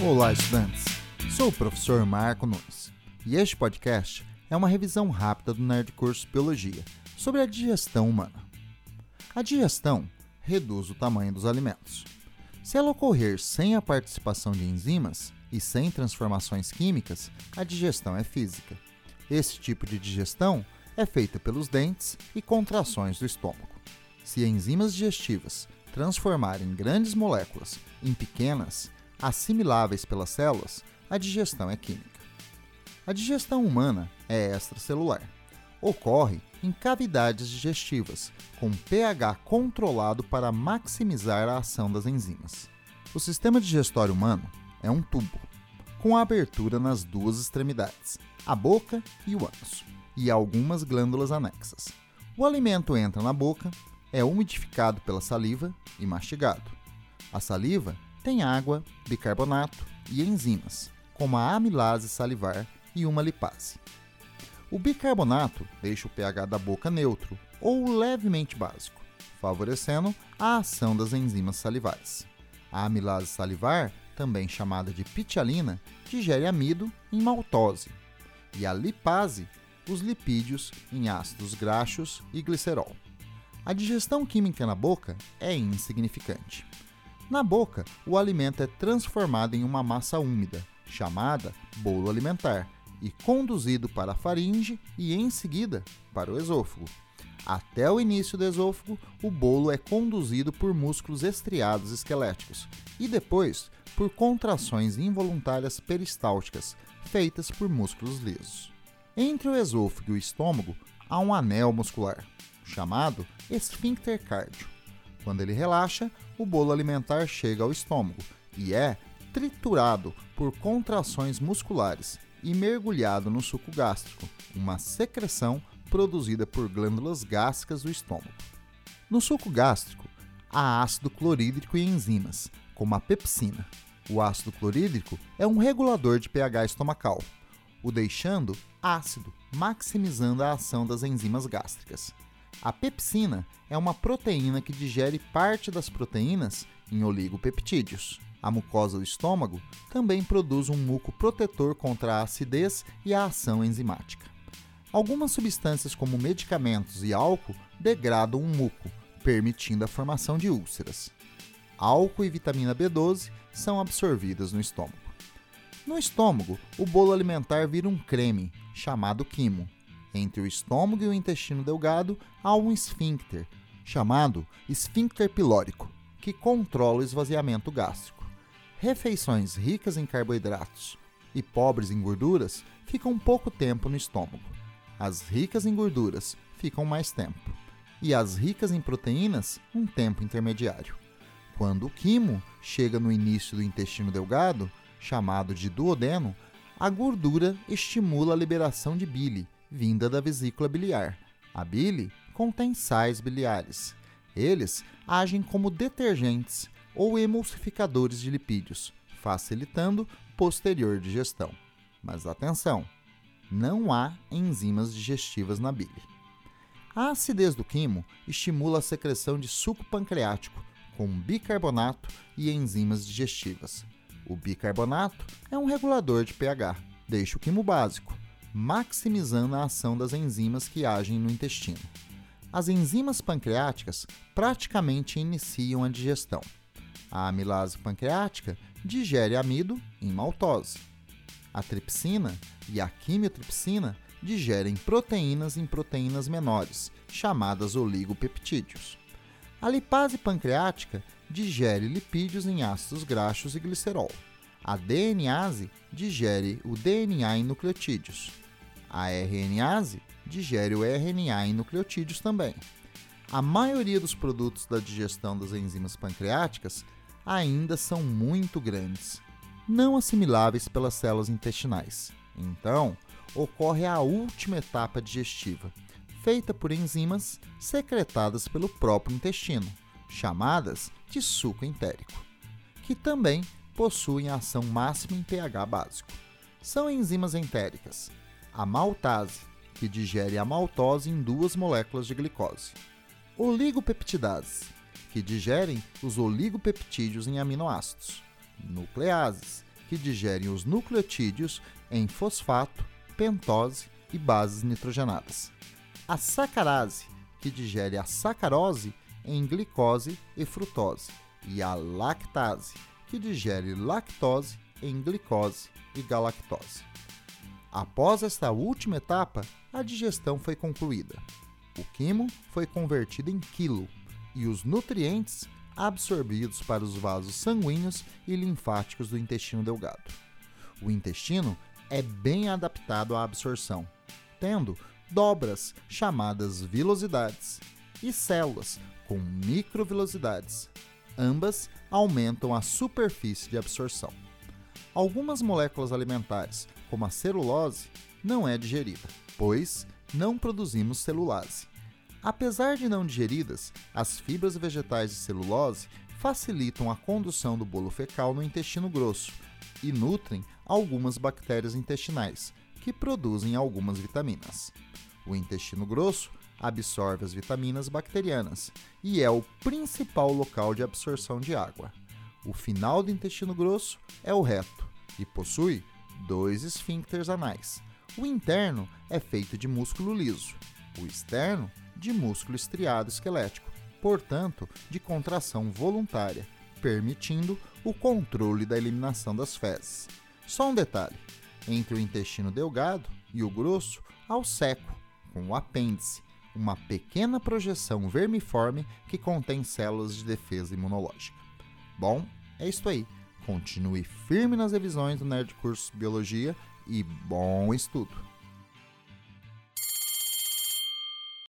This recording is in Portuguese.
Olá, estudantes! Sou o professor Marco Nunes e este podcast é uma revisão rápida do Nerd Curso Biologia sobre a digestão humana. A digestão reduz o tamanho dos alimentos. Se ela ocorrer sem a participação de enzimas e sem transformações químicas, a digestão é física. Esse tipo de digestão é feita pelos dentes e contrações do estômago. Se enzimas digestivas transformarem grandes moléculas em pequenas, assimiláveis pelas células, a digestão é química. A digestão humana é extracelular. Ocorre em cavidades digestivas, com pH controlado para maximizar a ação das enzimas. O sistema digestório humano é um tubo, com abertura nas duas extremidades, a boca e o ânus, e algumas glândulas anexas. O alimento entra na boca, é umidificado pela saliva e mastigado. A saliva tem água, bicarbonato e enzimas, como a amilase salivar e uma lipase. O bicarbonato deixa o pH da boca neutro ou levemente básico, favorecendo a ação das enzimas salivares. A amilase salivar, também chamada de pitialina, digere amido em maltose, e a lipase, os lipídios em ácidos graxos e glicerol. A digestão química na boca é insignificante. Na boca, o alimento é transformado em uma massa úmida, chamada bolo alimentar, e conduzido para a faringe e em seguida para o esôfago. Até o início do esôfago, o bolo é conduzido por músculos estriados esqueléticos e depois por contrações involuntárias peristálticas feitas por músculos lisos. Entre o esôfago e o estômago há um anel muscular, chamado esfíncter cardio. Quando ele relaxa, o bolo alimentar chega ao estômago e é triturado por contrações musculares e mergulhado no suco gástrico, uma secreção produzida por glândulas gástricas do estômago. No suco gástrico, há ácido clorídrico e enzimas, como a pepsina. O ácido clorídrico é um regulador de pH estomacal, o deixando ácido, maximizando a ação das enzimas gástricas. A pepsina é uma proteína que digere parte das proteínas em oligopeptídeos. A mucosa do estômago também produz um muco protetor contra a acidez e a ação enzimática. Algumas substâncias, como medicamentos e álcool, degradam o muco, permitindo a formação de úlceras. Álcool e vitamina B12 são absorvidas no estômago. No estômago, o bolo alimentar vira um creme, chamado quimo, entre o estômago e o intestino delgado há um esfíncter, chamado esfíncter pilórico, que controla o esvaziamento gástrico. Refeições ricas em carboidratos e pobres em gorduras ficam pouco tempo no estômago. As ricas em gorduras ficam mais tempo. E as ricas em proteínas, um tempo intermediário. Quando o quimo chega no início do intestino delgado, chamado de duodeno, a gordura estimula a liberação de bile, vinda da vesícula biliar. A bile contém sais biliares. Eles agem como detergentes ou emulsificadores de lipídios, facilitando posterior digestão. Mas atenção, não há enzimas digestivas na bile. A acidez do quimo estimula a secreção de suco pancreático com bicarbonato e enzimas digestivas. O bicarbonato é um regulador de pH, deixa o quimo básico, maximizando a ação das enzimas que agem no intestino. As enzimas pancreáticas praticamente iniciam a digestão. A amilase pancreática digere amido em maltose. A tripsina e a quimiotripsina digerem proteínas em proteínas menores, chamadas oligopeptídeos. A lipase pancreática digere lipídios em ácidos graxos e glicerol. A DNase digere o DNA em nucleotídeos. A RNase digere o RNA em nucleotídeos também. A maioria dos produtos da digestão das enzimas pancreáticas ainda são muito grandes, não assimiláveis pelas células intestinais. Então, ocorre a última etapa digestiva, feita por enzimas secretadas pelo próprio intestino, chamadas de suco entérico, que também possuem ação máxima em pH básico. São enzimas entéricas, a maltase, que digere a maltose em duas moléculas de glicose, oligopeptidase, que digerem os oligopeptídeos em aminoácidos, nucleases, que digerem os nucleotídeos em fosfato, pentose e bases nitrogenadas. A sacarase, que digere a sacarose em glicose e frutose. E a lactase, que digere lactose em glicose e galactose. Após esta última etapa, a digestão foi concluída. O quimo foi convertido em quilo e os nutrientes absorvidos para os vasos sanguíneos e linfáticos do intestino delgado. O intestino é bem adaptado à absorção, tendo dobras chamadas vilosidades e células com microvilosidades. Ambas aumentam a superfície de absorção. Algumas moléculas alimentares, como a celulose, não é digerida, pois não produzimos celulase Apesar de não digeridas, as fibras vegetais de celulose facilitam a condução do bolo fecal no intestino grosso e nutrem algumas bactérias intestinais, que produzem algumas vitaminas. O intestino grosso absorve as vitaminas bacterianas e é o principal local de absorção de água. O final do intestino grosso é o reto e possui dois esfíncteres anais. O interno é feito de músculo liso, o externo de músculo estriado esquelético, portanto, de contração voluntária, permitindo o controle da eliminação das fezes. Só um detalhe: entre o intestino delgado e o grosso há o seco, com o apêndice, uma pequena projeção vermiforme que contém células de defesa imunológica. Bom, é isso aí. Continue firme nas revisões do Nerd Curso Biologia e bom estudo!